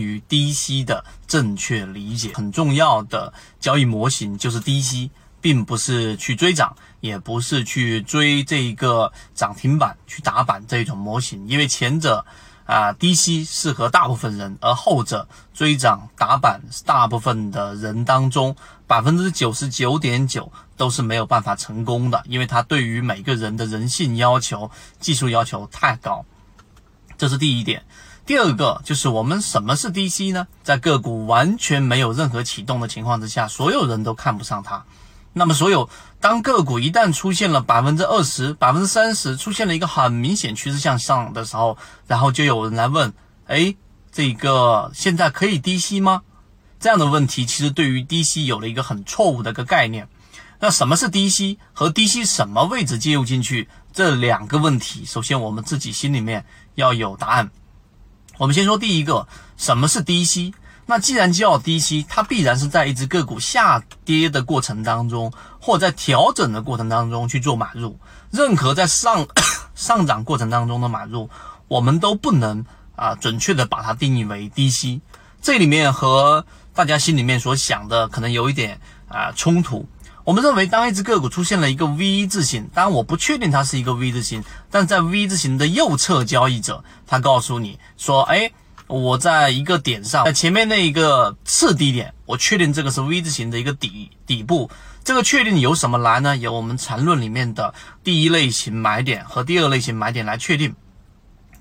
于低吸的正确理解。很重要的交易模型就是低吸，并不是去追涨，也不是去追这一个涨停板去打板这种模型，因为前者。啊，低吸适合大部分人，而后者追涨打板，大部分的人当中百分之九十九点九都是没有办法成功的，因为它对于每个人的人性要求、技术要求太高。这是第一点。第二个就是我们什么是低吸呢？在个股完全没有任何启动的情况之下，所有人都看不上它。那么，所有当个股一旦出现了百分之二十、百分之三十，出现了一个很明显趋势向上的时候，然后就有人来问：哎，这个现在可以低吸吗？这样的问题其实对于低吸有了一个很错误的一个概念。那什么是低吸和低吸什么位置介入进去这两个问题，首先我们自己心里面要有答案。我们先说第一个，什么是低吸？那既然叫低吸，它必然是在一只个股下跌的过程当中，或在调整的过程当中去做买入。任何在上 上涨过程当中的买入，我们都不能啊准确的把它定义为低吸。这里面和大家心里面所想的可能有一点啊冲突。我们认为，当一只个股出现了一个 V 字形，当然我不确定它是一个 V 字形，但在 V 字形的右侧交易者，他告诉你说，哎。我在一个点上，在前面那一个次低点，我确定这个是 V 字形的一个底底部。这个确定由什么来呢？由我们缠论里面的第一类型买点和第二类型买点来确定，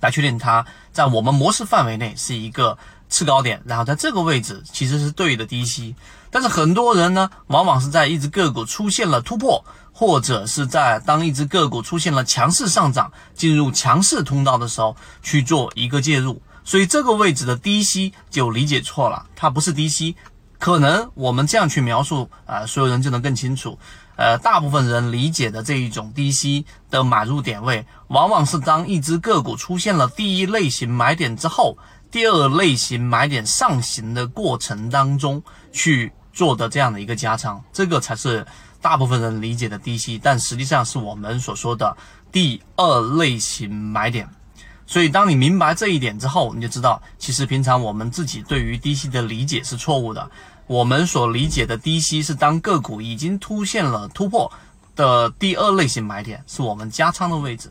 来确定它在我们模式范围内是一个次高点，然后在这个位置其实是对的低吸。但是很多人呢，往往是在一只个股出现了突破，或者是在当一只个股出现了强势上涨、进入强势通道的时候去做一个介入。所以这个位置的低吸就理解错了，它不是低吸，可能我们这样去描述啊，所有人就能更清楚。呃，大部分人理解的这一种低吸的买入点位，往往是当一只个股出现了第一类型买点之后，第二类型买点上行的过程当中去做的这样的一个加仓，这个才是大部分人理解的低吸，但实际上是我们所说的第二类型买点。所以，当你明白这一点之后，你就知道，其实平常我们自己对于低吸的理解是错误的。我们所理解的低吸是当个股已经出现了突破的第二类型买点，是我们加仓的位置。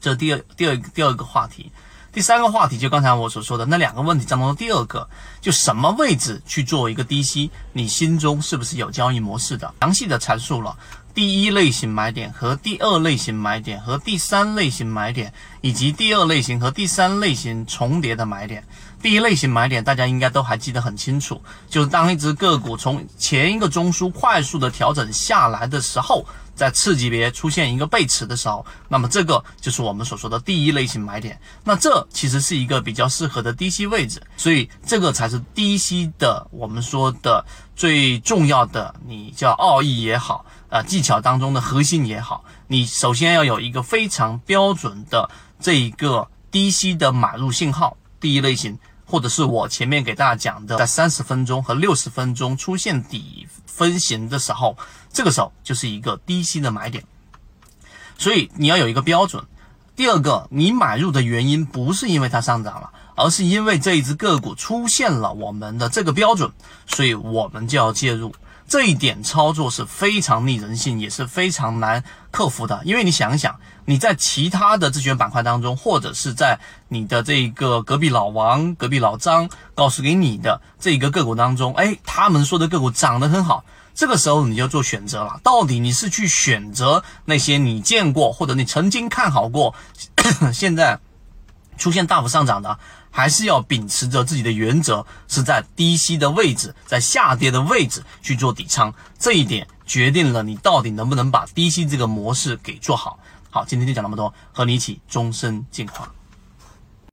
这第二、第二、第二个话题。第三个话题就刚才我所说的那两个问题当中的第二个，就什么位置去做一个低吸，你心中是不是有交易模式的？详细的阐述了。第一类型买点和第二类型买点和第三类型买点，以及第二类型和第三类型重叠的买点。第一类型买点大家应该都还记得很清楚，就是当一只个股从前一个中枢快速的调整下来的时候。在次级别出现一个背驰的时候，那么这个就是我们所说的第一类型买点。那这其实是一个比较适合的低吸位置，所以这个才是低吸的我们说的最重要的，你叫奥义也好，呃，技巧当中的核心也好，你首先要有一个非常标准的这一个低吸的买入信号，第一类型。或者是我前面给大家讲的，在三十分钟和六十分钟出现底分型的时候，这个时候就是一个低吸的买点。所以你要有一个标准。第二个，你买入的原因不是因为它上涨了，而是因为这一只个股出现了我们的这个标准，所以我们就要介入。这一点操作是非常逆人性，也是非常难克服的。因为你想一想，你在其他的自选板块当中，或者是在你的这个隔壁老王、隔壁老张告诉给你的这个个股当中，哎，他们说的个股涨得很好，这个时候你就做选择了。到底你是去选择那些你见过或者你曾经看好过，现在出现大幅上涨的？还是要秉持着自己的原则，是在低吸的位置，在下跌的位置去做底仓，这一点决定了你到底能不能把低吸这个模式给做好。好，今天就讲那么多，和你一起终身进化。